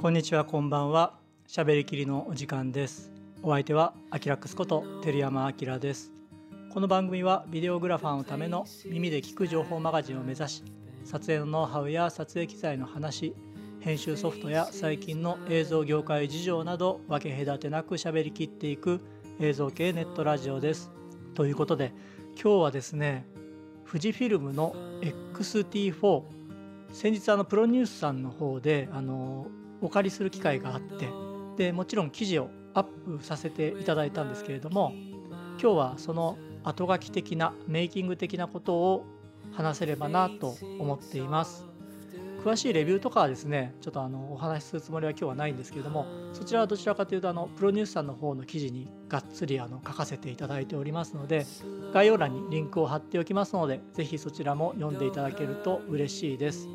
こんにちはこんばんは。しゃべりきりのお時間です。お相手はアキラックスこと照山明です。この番組はビデオグラファーのための耳で聞く情報マガジンを目指し撮影のノウハウや撮影機材の話編集ソフトや最近の映像業界事情など分け隔てなく喋りきっていく映像系ネットラジオです。ということで今日はですね富士フィルムの XT4 先日あのプロニュースさんの方であのお借りする機会があってでもちろん記事をアップさせていただいたんですけれども今日はその後書き的なメイキング的なことを話せればなと思っています。詳しいレビューとかはですねちょっとあのお話しするつもりは今日はないんですけれどもそちらはどちらかというとあのプロニュースさんの方の記事にがっつりあの書かせていただいておりますので概要欄にリンクを貼っておきますので是非そちらも読んでいただけると嬉しいです。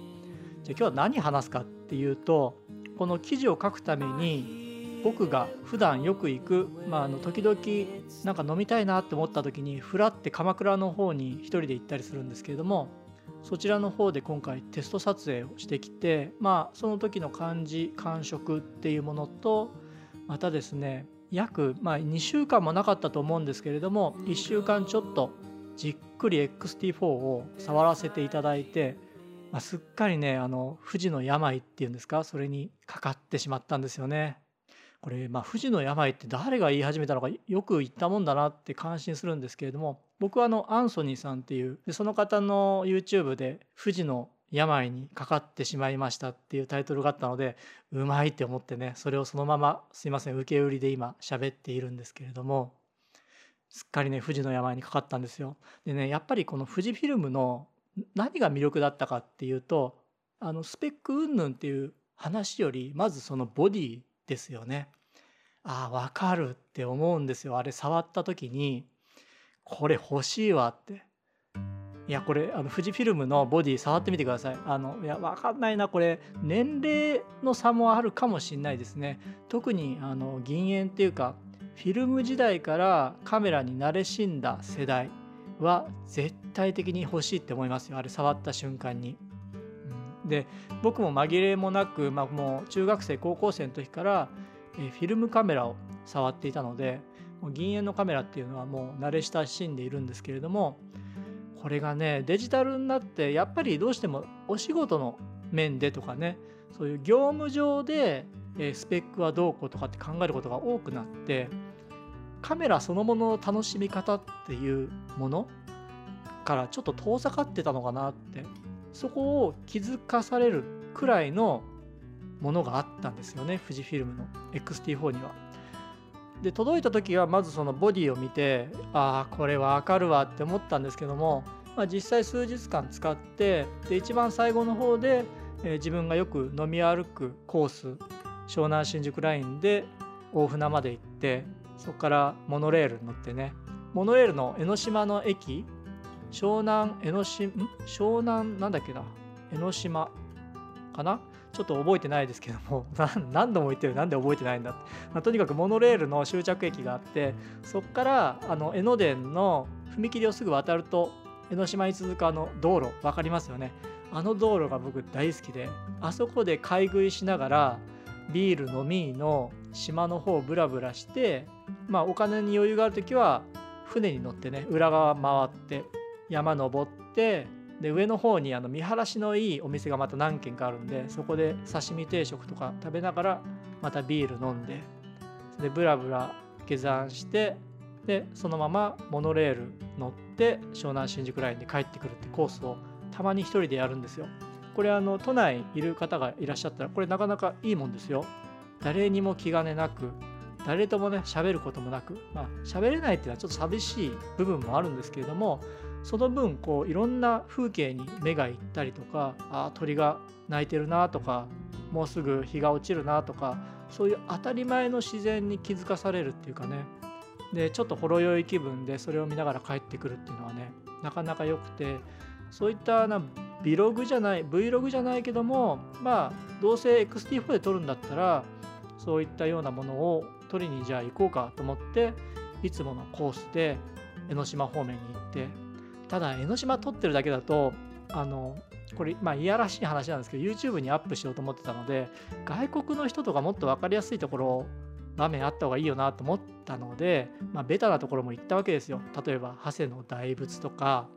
じゃあ今日は何話すかっていうとこの記事を書くために僕が普段よく行く、まあ、あの時々なんか飲みたいなって思った時にふらって鎌倉の方に一人で行ったりするんですけれどもそちらの方で今回テスト撮影をしてきてまあその時の感じ感触っていうものとまたですね約、まあ、2週間もなかったと思うんですけれども1週間ちょっとじっくり XT4 を触らせていただいてまあ、すっかりねあの富士の病っていうんですか？それにかかってしまったんですよね。これ、まあ、富士の病って誰が言い始めたのかよく言ったもんだなって感心するんですけれども僕はあのアンソニーさんっていうでその方の YouTube で富士の病にかかってしまいましたっていうタイトルがあったのでうまいって思ってねそれをそのまますいません受け売りで今喋っているんですけれどもすっかりね富士の病にかかったんですよ。でねやっぱりこの富士フィルムの何が魅力だったかっていうとあのスペック云々っていう話よりまずそのボディですよね。ああ分かるって思うんですよ。あれ触った時にこれ欲しいわって。いやこれあの富士フィルムのボディ触ってみてください。あのいや分かんないな。これ年齢の差もあるかもしんないですね。特にあの銀塩っていうかフィルム時代からカメラに慣れしんだ世代。は絶対的に欲しいって思いますよあれ触った瞬間に。で僕も紛れもなく、まあ、もう中学生高校生の時から、えフィルムカメラを触っていたのでもう銀塩のカメラっていうのはもう慣れ親しんでいるんですけれどもこれがねデジタルになってやっぱりどうしてもお仕事の面でとかねそういう業務上でスペックはどうこうとかって考えることが多くなってカメラそのものの楽しみ方っていうものからちょっと遠ざかってたのかなってそこを気づかされるくらいのものがあったんですよね富士フィルムの XT4 には。で届いた時はまずそのボディを見てああこれはわかるわって思ったんですけども、まあ、実際数日間使ってで一番最後の方で、えー、自分がよく飲み歩くコース湘南新宿ラインで大船まで行ってそこからモノレールに乗ってね。モノレールの江ノ島の駅。湘南江ノ島湘南なんだっけな。江ノ島かな？ちょっと覚えてないですけども。何度も言ってる。なんで覚えてないんだ、まあ、とにかくモノレールの終着駅があってそこからあの江ノ電の踏切をすぐ渡ると江ノ島に続くあの道路分かりますよね。あの道路が僕大好きであそこで買い食いしながらビール飲みの島の方をブラブラしてまあお金に余裕がある時は船に乗ってね裏側回って山登ってで上の方にあの見晴らしのいいお店がまた何軒かあるんでそこで刺身定食とか食べながらまたビール飲んででブラブラ下山してでそのままモノレール乗って湘南新宿ラインに帰ってくるってコースをたまに一人でやるんですよ。これあの都内いる方がいらっしゃったらこれなかなかいいもんですよ。誰にも気兼ねなく誰ともね喋ることもなくまあ喋れないっていうのはちょっと寂しい部分もあるんですけれどもその分こういろんな風景に目がいったりとかあ鳥が鳴いてるなとかもうすぐ日が落ちるなとかそういう当たり前の自然に気づかされるっていうかね。でちょっとほろ酔い気分でそれを見ながら帰ってくるっていうのはねなかなか良くてそういったなビログじゃない Vlog じゃないけどもまあどうせ XT4 で撮るんだったらそういったようなものを取りにじゃあ行こうかと思っていつものコースで江ノ島方面に行ってただ江ノ島撮ってるだけだとあのこれまあいやらしい話なんですけど YouTube にアップしようと思ってたので外国の人とかもっと分かりやすいところ場面あった方がいいよなと思ったので、まあ、ベタなところも行ったわけですよ。例えば長谷の大仏とか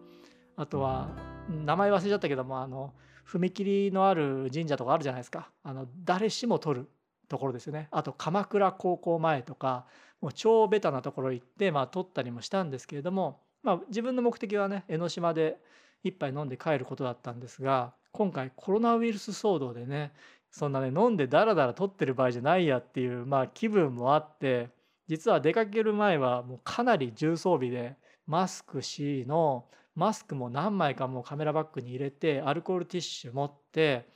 あとは名前忘れちゃったけどもあの踏切のある神社とかあるじゃないですか。あの誰しも取る。ところですよね。あと鎌倉高校前とかもう超ベタなところ行って、まあ、撮ったりもしたんですけれども、まあ、自分の目的はね江ノ島で一杯飲んで帰ることだったんですが今回コロナウイルス騒動でねそんなね飲んでダラダラ撮ってる場合じゃないやっていうまあ気分もあって実は出かける前はもうかなり重装備でマスク C のマスクも何枚かもうカメラバッグに入れてアルコールティッシュ持って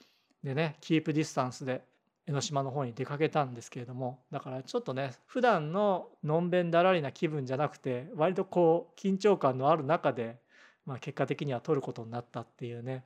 でね keep distance で江ノ島の方に出かけたんですけれどもだからちょっとね普段ののんべんだらりな気分じゃなくて割とこう緊張感のある中で、まあ、結果的には撮ることになったっていうね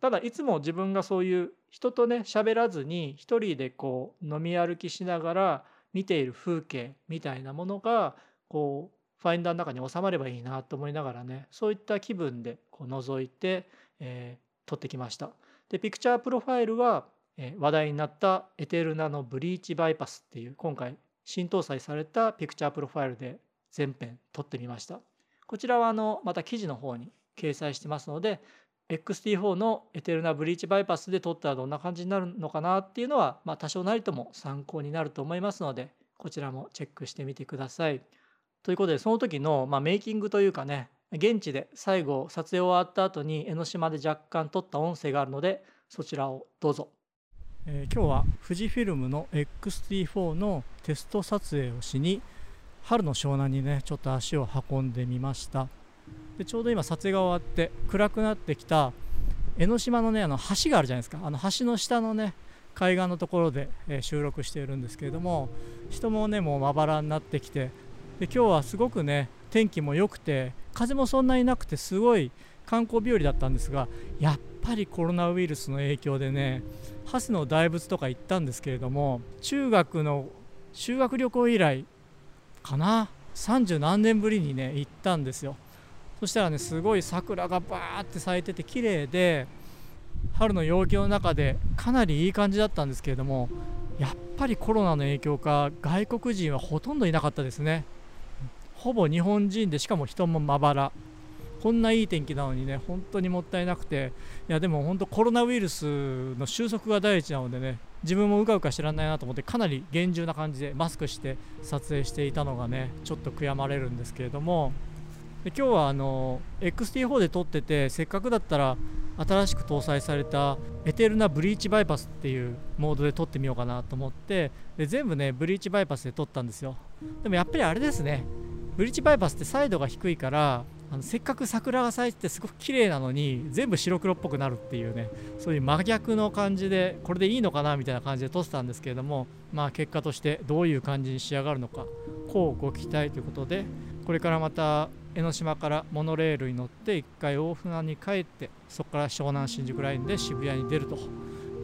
ただいつも自分がそういう人とね喋らずに一人でこう飲み歩きしながら見ている風景みたいなものがこうファインダーの中に収まればいいなと思いながらねそういった気分でこう覗いて、えー、撮ってきました。でピクチャープロファイルは、え、話題になった ETERNAの Bleach Bypass っていう今回新搭載されたピクチャープロファイルで全編撮ってみました。こちらはあのまた記事の方に掲載してますので XT4 の ETERNA Bleach Bypass で撮ったらどんな感じになるのかなっていうのは、まあ、多少なりとも参考になると思いますのでこちらもチェックしてみてください。ということでその時の、まあ、メイキングというかね現地で最後撮影終わった後に江ノ島で若干撮った音声があるのでそちらをどうぞ。えー、今日は富士フィルムの XT4 のテスト撮影をしに春の湘南にねちょっと足を運んでみました。でちょうど今撮影が終わって暗くなってきた江ノ島のねあの橋があるじゃないですか。あの橋の下のね海岸のところで、えー、収録しているんですけれども人もねもうまばらになってきてで今日はすごくね天気も良くて風もそんなになくてすごい観光日和だったんですがやっぱりコロナウイルスの影響でね蓮の大仏とか行ったんですけれども中学の修学旅行以来かな30何年ぶりにね行ったんですよ。そしたらねすごい桜がバーって咲いてて綺麗で春の陽気の中でかなりいい感じだったんですけれどもやっぱりコロナの影響か外国人はほとんどいなかったですね。ほぼ日本人でしかも人もまばら。こんないい天気なのにね本当にもったいなくて。いやでも本当コロナウイルスの収束が第一なのでね自分もうかうか知らないなと思ってかなり厳重な感じでマスクして撮影していたのがねちょっと悔やまれるんですけれども。で今日はあの XT4 で撮っててせっかくだったら新しく搭載されたエテルナブリーチバイパスっていうモードで撮ってみようかなと思ってで全部ねブリーチバイパスで撮ったんですよ。でもやっぱりあれですね。ブリーチバイパスってサイドが低いからあのせっかく桜が咲いててすごく綺麗なのに全部白黒っぽくなるっていうねそういう真逆の感じでこれでいいのかなみたいな感じで撮ってたんですけれどもまあ結果としてどういう感じに仕上がるのかこうご期待ということでこれからまた江ノ島からモノレールに乗って1回大船に帰ってそこから湘南新宿ラインで渋谷に出ると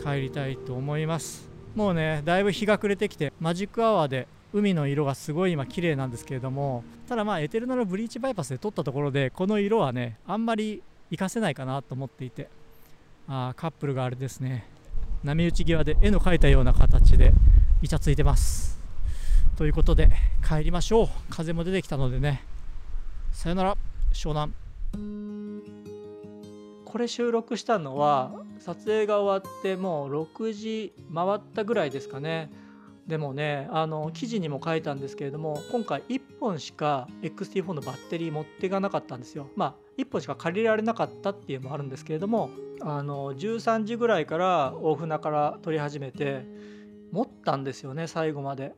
帰りたいと思います。もうねだいぶ日が暮れてきてマジックアワーで海の色がすごい今綺麗なんですけれどもただまあエテルナのブリーチバイパスで撮ったところでこの色はねあんまり活かせないかなと思っていてあカップルがあれですね波打ち際で絵の描いたような形でイチャついてます。ということで帰りましょう。風も出てきたのでね。さよなら。湘南。これ収録したのは撮影が終わってもう6時回ったぐらいですかね。でもねあの記事にも書いたんですけれども今回1本しか XT4 のバッテリー持っていかなかったんですよ。まあ1本しか借りられなかったっていうのもあるんですけれどもあの13時ぐらいから大船から撮り始めて持ったんですよね最後まで。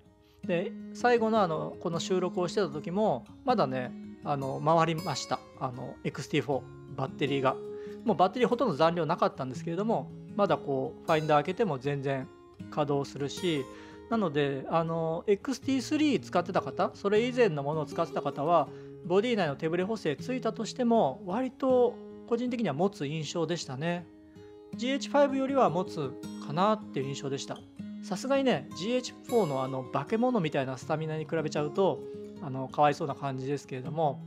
で最後のあのこの収録をしてた時もまだねあの回りました。あの XT4 バッテリーが。もうバッテリーほとんど残量なかったんですけれどもまだこうファインダー開けても全然稼働するしなのであの XT3 使ってた方それ以前のものを使ってた方はボディ内の手ブレ補正ついたとしても割と個人的には持つ印象でしたね。GH5 よりは持つかなっていう印象でした。さすがにね GH4 のあの化け物みたいなスタミナに比べちゃうとあのかわいそうな感じですけれども、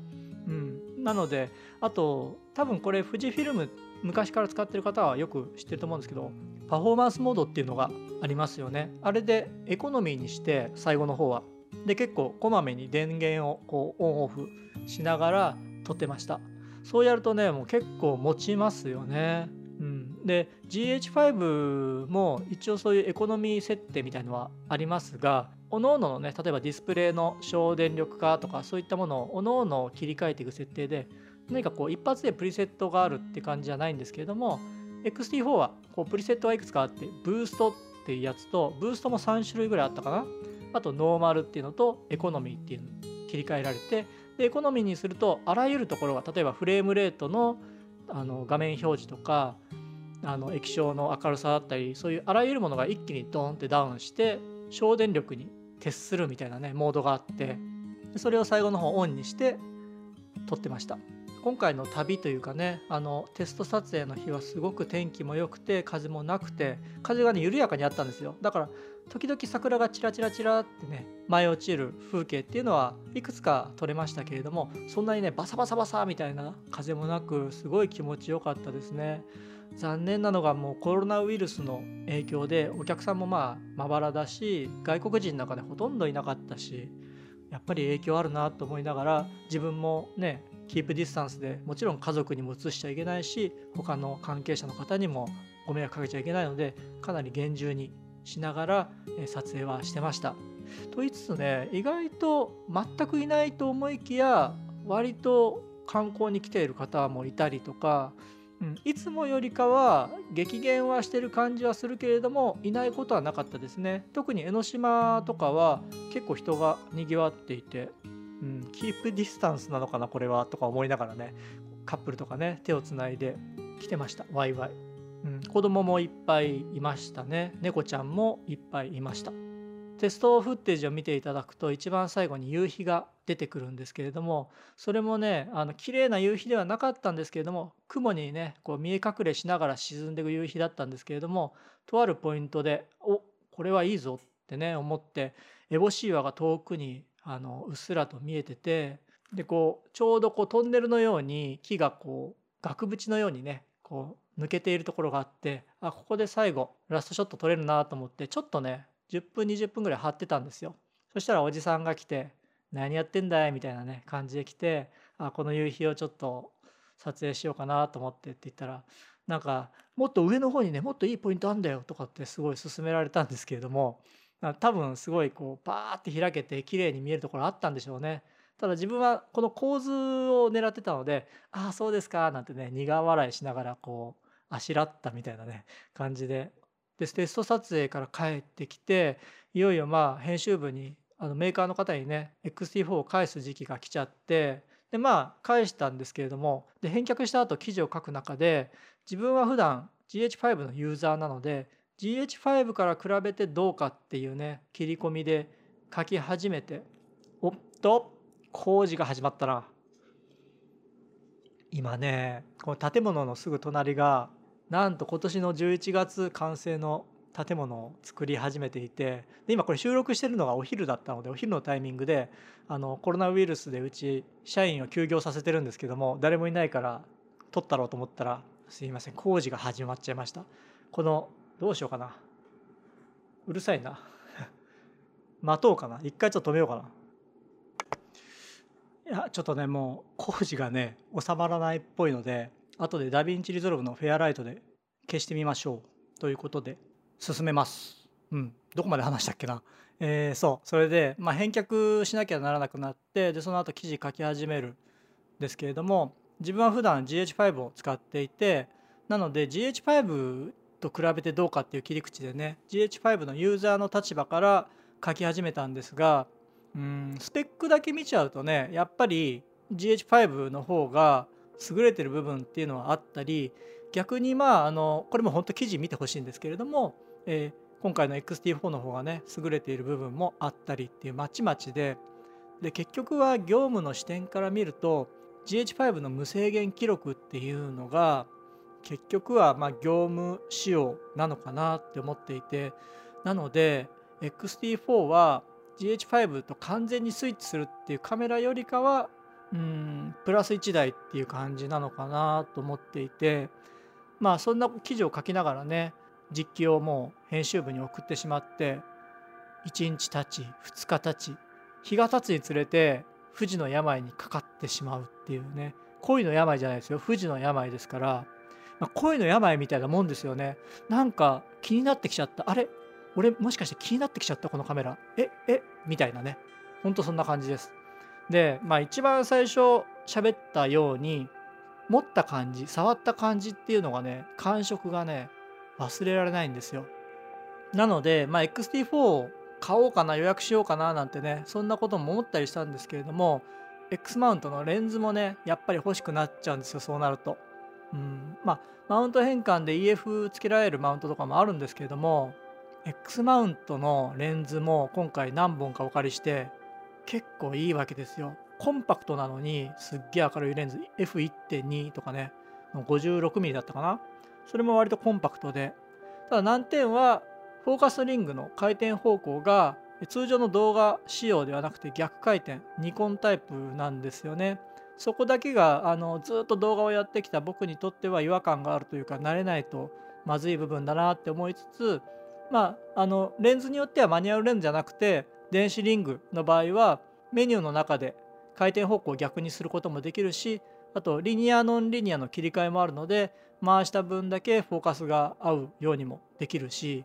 うん、なのであと多分これ富士フィルム昔から使ってる方はよく知ってると思うんですけどパフォーマンスモードっていうのがありますよね。あれでエコノミーにして最後の方は。で結構こまめに電源をこうオンオフしながら撮ってました。そうやるとねもう結構持ちますよね。うん、で GH5 も一応そういうエコノミー設定みたいのはありますが各々のね例えばディスプレイの省電力化とかそういったものを各々切り替えていく設定で何かこう一発でプリセットがあるって感じじゃないんですけれども XT4 はこうプリセットがいくつかあってブーストっていうやつとブーストも3種類ぐらいあったかな。あとノーマルっていうのとエコノミーっていうの切り替えられてでエコノミーにするとあらゆるところが例えばフレームレートのあの画面表示とかあの液晶の明るさだったりそういうあらゆるものが一気にドーンってダウンして省電力に徹するみたいなねモードがあってそれを最後の方オンにして撮ってました。今回の旅というかねあのテスト撮影の日はすごく天気も良くて風もなくて風がね緩やかにあったんですよ。だから時々桜がチラチラチラってね舞い落ちる風景っていうのはいくつか撮れましたけれどもそんなにねバサバサバサみたいな風もなくすごい気持ちよかったですね。残念なのがもうコロナウイルスの影響でお客さんもまあまばらだし外国人の中でほとんどいなかったしやっぱり影響あるなと思いながら自分もね keep distance でもちろん家族にも移しちゃいけないし他の関係者の方にもご迷惑かけちゃいけないのでかなり厳重にしながら撮影はしてました。と言いつつね意外と全くいないと思いきや割と観光に来ている方もいたりとか、うん、いつもよりかは激減はしてる感じはするけれどもいないことはなかったですね特に江ノ島とかは結構人がにぎわっていてうん、 keep distance なのかなこれはとか思いながらねカップルとかね手をつないで来てました。ワイワイ、うん、子供もいっぱいいましたね。猫ちゃんもいっぱいいました。 test footage を見ていただくと一番最後に夕日が出てくるんですけれどもそれもねあの綺麗な夕日ではなかったんですけれども雲にねこう見え隠れしながら沈んでいく夕日だったんですけれどもとあるポイントでおこれはいいぞってね思って烏帽子岩が遠くにあのうっすらと見えててでこうちょうどこうトンネルのように木がこう額縁のようにねこう抜けているところがあってあここで最後ラストショット撮れるなと思ってちょっとね10分20分ぐらい張ってたんですよそしたらおじさんが来て「何やってんだい?」みたいなね感じで来てあこの夕日をちょっと撮影しようかなと思ってって言ったらなんかもっと上の方にねもっといいポイントあんだよとかってすごい勧められたんですけれども多分すごいこうパーって開けて綺麗に見えるところあったんでしょうね。ただ自分はこの構図を狙ってたので「ああそうですか」なんてね苦笑いしながらこうあしらったみたいなね感じででテスト撮影から帰ってきていよいよまあ編集部にあのメーカーの方にね XT4 を返す時期が来ちゃってでまあ返したんですけれどもで返却した後記事を書く中で自分は普段 GH5 のユーザーなので GH5 から比べてどうかっていうね切り込みで書き始めておっと工事が始まったな。今ねこの建物のすぐ隣がなんと今年の11月完成の建物を作り始めていてで今これ収録してるのがお昼だったのでお昼のタイミングであのコロナウイルスでうち社員を休業させてるんですけども誰もいないから撮ったろうと思ったらすいません工事が始まっちゃいました。このどうしようかな。うるさいな。待とうかな。一回ちょっと止めようかな。いやちょっとねもう工事がね収まらないっぽいので後で DaVinci Resolve の Fairlight で消してみましょう。ということで進めます。うん。どこまで話したっけな。えー、そう。それで、まあ、返却しなきゃならなくなってでその後記事書き始める。んですけれども自分は普段 GH5 を使っていてなので GH5 と比べてどうかっていう切り口でね GH5 のユーザーの立場から書き始めたんですがうんスペックだけ見ちゃうとねやっぱり GH5 の方が優れてる部分っていうのはあったり逆にまああのこれも本当記事見てほしいんですけれども、えー、今回の XT4 の方がね優れている部分もあったりっていうまちまちでで結局は業務の視点から見ると GH5 の無制限記録っていうのが結局はま業務仕様なのかなって思っていてなので XT4 は GH5 と完全にスイッチするっていうカメラよりかはうんプラス1台っていう感じなのかなと思っていてまあそんな記事を書きながらね実機をもう編集部に送ってしまって1日経ち2日経ち日が経つにつれて不治の病にかかってしまうっていうね恋の病じゃないですよ。不治の病ですから、まあ、恋の病みたいなもんですよね。なんか気になってきちゃった。あれ？俺もしかして気になってきちゃった？このカメラ。え？え？みたいなね。ほんとそんな感じです。でまあ一番最初喋ったように持った感じ触った感じっていうのがね感触がね忘れられないんですよ。なので、まあ、XT4 を買おうかな予約しようかななんてねそんなことも思ったりしたんですけれども X マウントのレンズもねやっぱり欲しくなっちゃうんですよそうなると。うん。まあマウント変換で EF つけられるマウントとかもあるんですけれども X マウントのレンズも今回何本かお借りして結構いいわけですよ。コンパクトなのにすっげえ明るいレンズ。F1.2 とかね。56mm だったかな。それも割とコンパクトで。ただ難点はフォーカスリングの回転方向が通常の動画仕様ではなくて逆回転。ニコンタイプなんですよね。そこだけがあのずっと動画をやってきた僕にとっては違和感があるというか慣れないとまずい部分だなって思いつつまああのレンズによってはマニュアルレンズじゃなくて電子リングの場合はメニューの中で回転方向を逆にすることもできるしあとリニアノンリニアの切り替えもあるので回した分だけフォーカスが合うようにもできるし、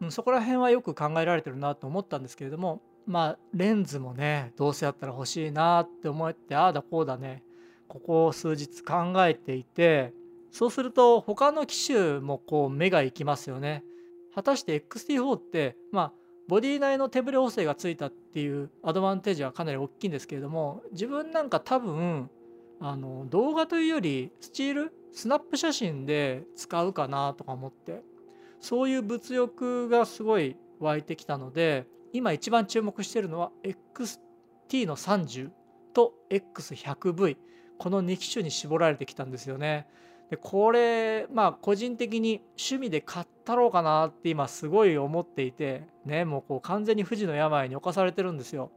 うん、そこら辺はよく考えられてるなと思ったんですけれどもまあレンズもねどうせやったら欲しいなって思ってああだこうだねここ数日考えていてそうすると他の機種もこう目が行きますよね。果たして XT4 ってまあボディ内の手ブレ補正がついたっていうアドバンテージはかなり大きいんですけれども自分なんか多分あの動画というよりスチールスナップ写真で使うかなとか思ってそういう物欲がすごい湧いてきたので今一番注目してるのは XT の30と X100V この2機種に絞られてきたんですよね。でこれまあ個人的に趣味で買ったろうかなって今すごい思っていてねもうこう完全に富士の病に侵されてるんですよ。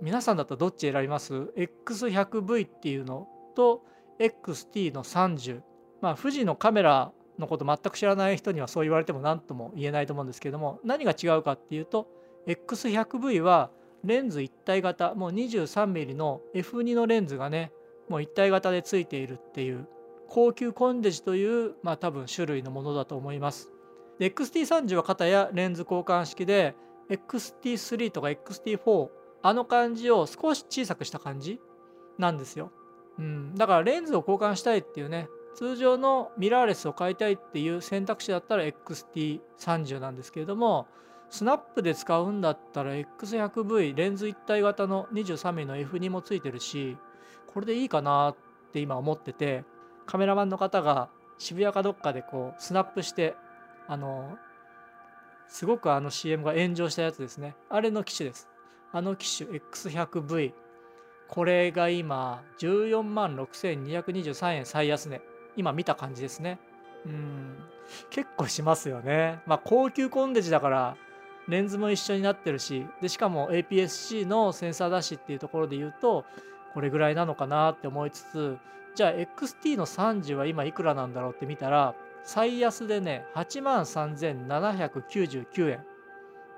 皆さんだったらどっち選びます ?X100V っていうのと XT の30まあ富士のカメラのこと全く知らない人にはそう言われても何とも言えないと思うんですけども何が違うかっていうと X100V はレンズ一体型もう 23mm の F2 のレンズがねもう一体型でついているっていう高級コンデジという、まあ、多分種類のものだと思います。XT30 は型やレンズ交換式で XT3 とか XT4 あの感じを少し小さくした感じなんですよ。うん、だからレンズを交換したいっていうね通常のミラーレスを買いたいっていう選択肢だったら XT30 なんですけれどもスナップで使うんだったら X100V レンズ一体型の 23mm の F2 もついてるしこれでいいかなって今思っててカメラマンの方が渋谷かどっかでこうスナップしてあのすごくあの CM が炎上したやつですね。あれの機種です。あの機種 X100V これが今14万6223円最安値。今見た感じですね。うん。結構しますよね。まあ高級コンデジだからレンズも一緒になってるしでしかも APS-C のセンサーだしっていうところで言うとこれぐらいなのかなって思いつつじゃあ XT の30は今いくらなんだろうって見たら最安でね8万3799円。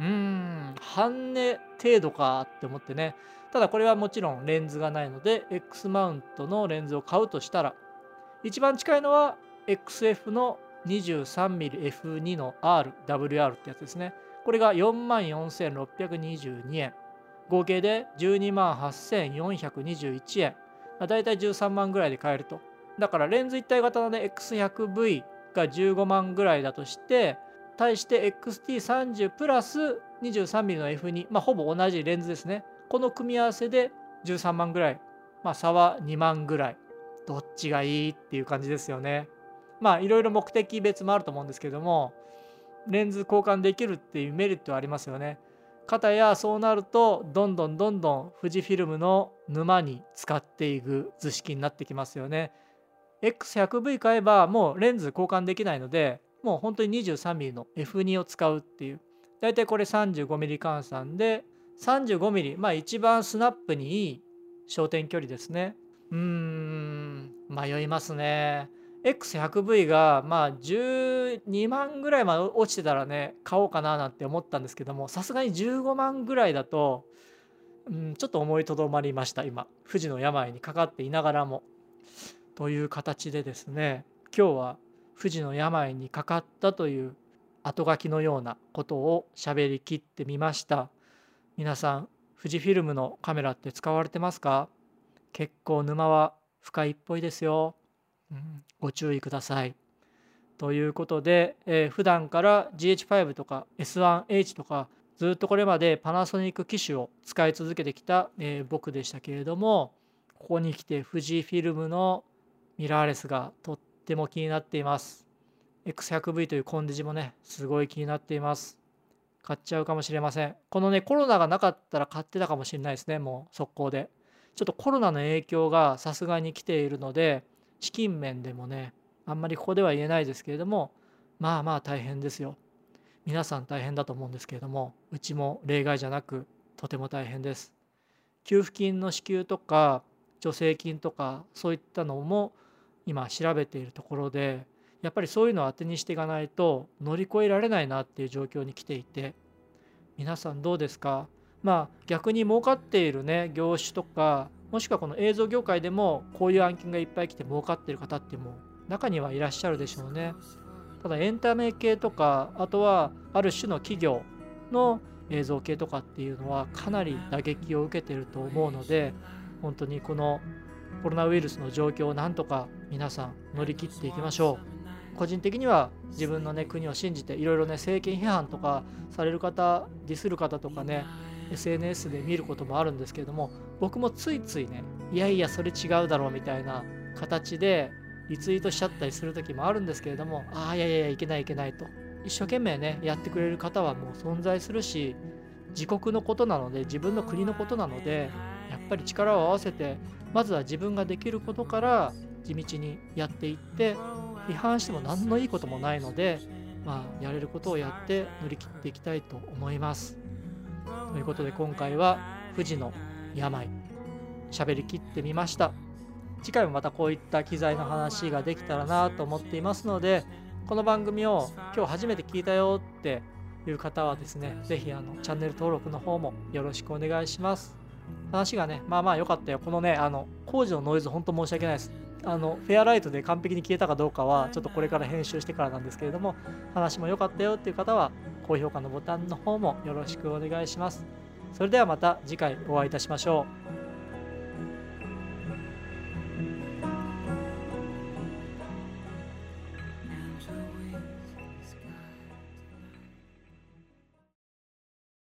うーん半値程度かって思ってね。ただこれはもちろんレンズがないので X マウントのレンズを買うとしたら一番近いのは XF の 23mmF2 の RWR ってやつですね。これが4万4622円。合計で12万8421円。まあ、大体13万ぐらいで買えると。だからレンズ一体型のね X100V が15万ぐらいだとして対して XT30 プラス 23mm の F2 まあほぼ同じレンズですね。この組み合わせで13万ぐらい。まあ差は2万ぐらい。どっちがいいっていう感じですよね。まあいろいろ目的別もあると思うんですけども。レンズ交換できるっていうメリットはありますよね。方やそうなるとどんどんどんどん富士フィルムの沼に使っていく図式になってきますよね。X100V 買えばもうレンズ交換できないのでもう本当に 23mm の F2 を使うっていう。大体これ 35mm 換算で 35mm まあ一番スナップにいい焦点距離ですね。うーん迷いますね。X100V がまあ12万ぐらいまで落ちてたらね買おうかななんて思ったんですけどもさすがに15万ぐらいだと、うん、ちょっと思いとどまりました今。富士の病にかかっていながらも。という形でですね今日は富士の病にかかったという後書きのようなことを喋りきってみました。皆さん富士フィルムのカメラって使われてますか？結構沼は深いっぽいですよ。ご注意ください。ということで、えー、普段から GH5 とか S1H とかずっとこれまでパナソニック機種を使い続けてきた、えー、僕でしたけれどもここに来て富士フィルムのミラーレスがとっても気になっています。X100V というコンデジもねすごい気になっています。買っちゃうかもしれません。このねコロナがなかったら買ってたかもしれないですねもう速攻で。ちょっとコロナの影響がさすがに来ているので資金面でもねあんまりここでは言えないですけれどもまあまあ大変ですよ。皆さん大変だと思うんですけれどもうちも例外じゃなくとても大変です。給付金の支給とか助成金とかそういったのも今調べているところでやっぱりそういうのを当てにしていかないと乗り越えられないなっていう状況に来ていて皆さんどうですか？まあ逆に儲かっているね業種とかもしくはこの映像業界でもこういう案件がいっぱい来て儲かってる方っても中にはいらっしゃるでしょうね。ただエンタメ系とかあとはある種の企業の映像系とかっていうのはかなり打撃を受けてると思うので本当にこのコロナウイルスの状況をなんとか皆さん乗り切っていきましょう。個人的には自分のね国を信じていろいろね政権批判とかされる方ディスる方とかね SNS で見ることもあるんですけれども僕もついついねいやいやそれ違うだろうみたいな形でリツイートしちゃったりする時もあるんですけれどもああいやいやいけないいけないと一生懸命ねやってくれる方はもう存在するし自国のことなので自分の国のことなのでやっぱり力を合わせてまずは自分ができることから地道にやっていって批判しても何のいいこともないのでまあやれることをやって乗り切っていきたいと思います。ということで今回は富士の病。喋りきってみました。次回もまたこういった機材の話ができたらなと思っていますのでこの番組を今日初めて聞いたよっていう方はですね是非あのチャンネル登録の方もよろしくお願いします。話がねまあまあ良かったよ。このねあの工事のノイズ本当申し訳ないです。あのフェアライトで完璧に消えたかどうかはちょっとこれから編集してからなんですけれども話も良かったよっていう方は高評価のボタンの方もよろしくお願いします。それではまた次回お会いいたしましょう。